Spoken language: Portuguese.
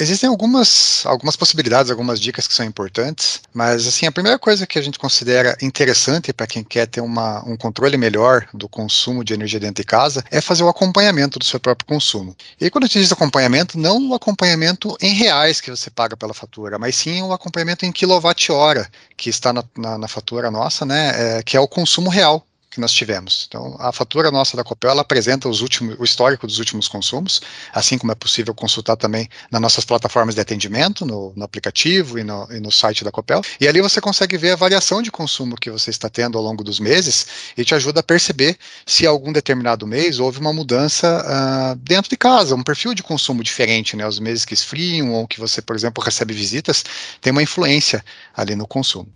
Existem algumas, algumas possibilidades, algumas dicas que são importantes, mas assim, a primeira coisa que a gente considera interessante para quem quer ter uma, um controle melhor do consumo de energia dentro de casa é fazer o acompanhamento do seu próprio consumo. E quando a gente diz acompanhamento, não o acompanhamento em reais que você paga pela fatura, mas sim o acompanhamento em quilowatt-hora que está na, na, na fatura nossa, né, é, que é o consumo real que nós tivemos. Então, a fatura nossa da Copel ela apresenta os últimos, o histórico dos últimos consumos, assim como é possível consultar também nas nossas plataformas de atendimento, no, no aplicativo e no, e no, site da Copel. E ali você consegue ver a variação de consumo que você está tendo ao longo dos meses e te ajuda a perceber se algum determinado mês houve uma mudança uh, dentro de casa, um perfil de consumo diferente, né? Os meses que esfriam ou que você, por exemplo, recebe visitas, tem uma influência ali no consumo.